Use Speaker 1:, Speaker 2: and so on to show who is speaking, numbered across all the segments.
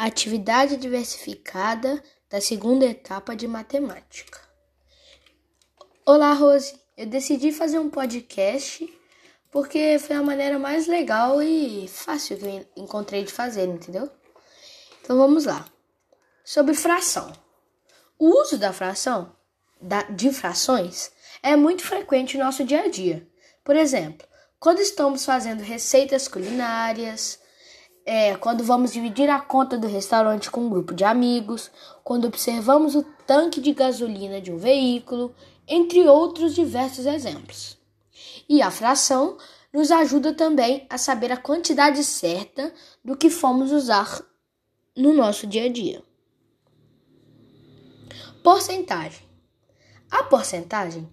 Speaker 1: Atividade diversificada da segunda etapa de matemática. Olá, Rose. Eu decidi fazer um podcast porque foi a maneira mais legal e fácil que eu encontrei de fazer, entendeu? Então vamos lá. Sobre fração. O uso da fração, da, de frações, é muito frequente no nosso dia a dia. Por exemplo, quando estamos fazendo receitas culinárias, é, quando vamos dividir a conta do restaurante com um grupo de amigos, quando observamos o tanque de gasolina de um veículo, entre outros diversos exemplos. E a fração nos ajuda também a saber a quantidade certa do que fomos usar no nosso dia a dia. Porcentagem. A porcentagem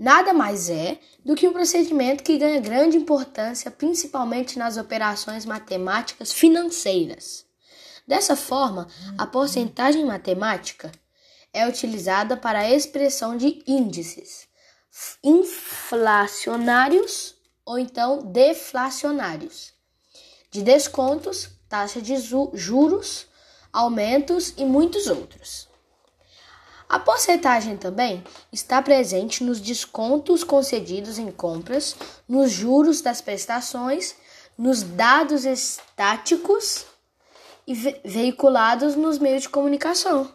Speaker 1: nada mais é do que um procedimento que ganha grande importância principalmente nas operações matemáticas financeiras. Dessa forma, a porcentagem matemática é utilizada para a expressão de índices inflacionários ou então deflacionários, de descontos, taxa de juros, aumentos e muitos outros. A porcentagem também está presente nos descontos concedidos em compras, nos juros das prestações, nos dados estáticos e ve veiculados nos meios de comunicação.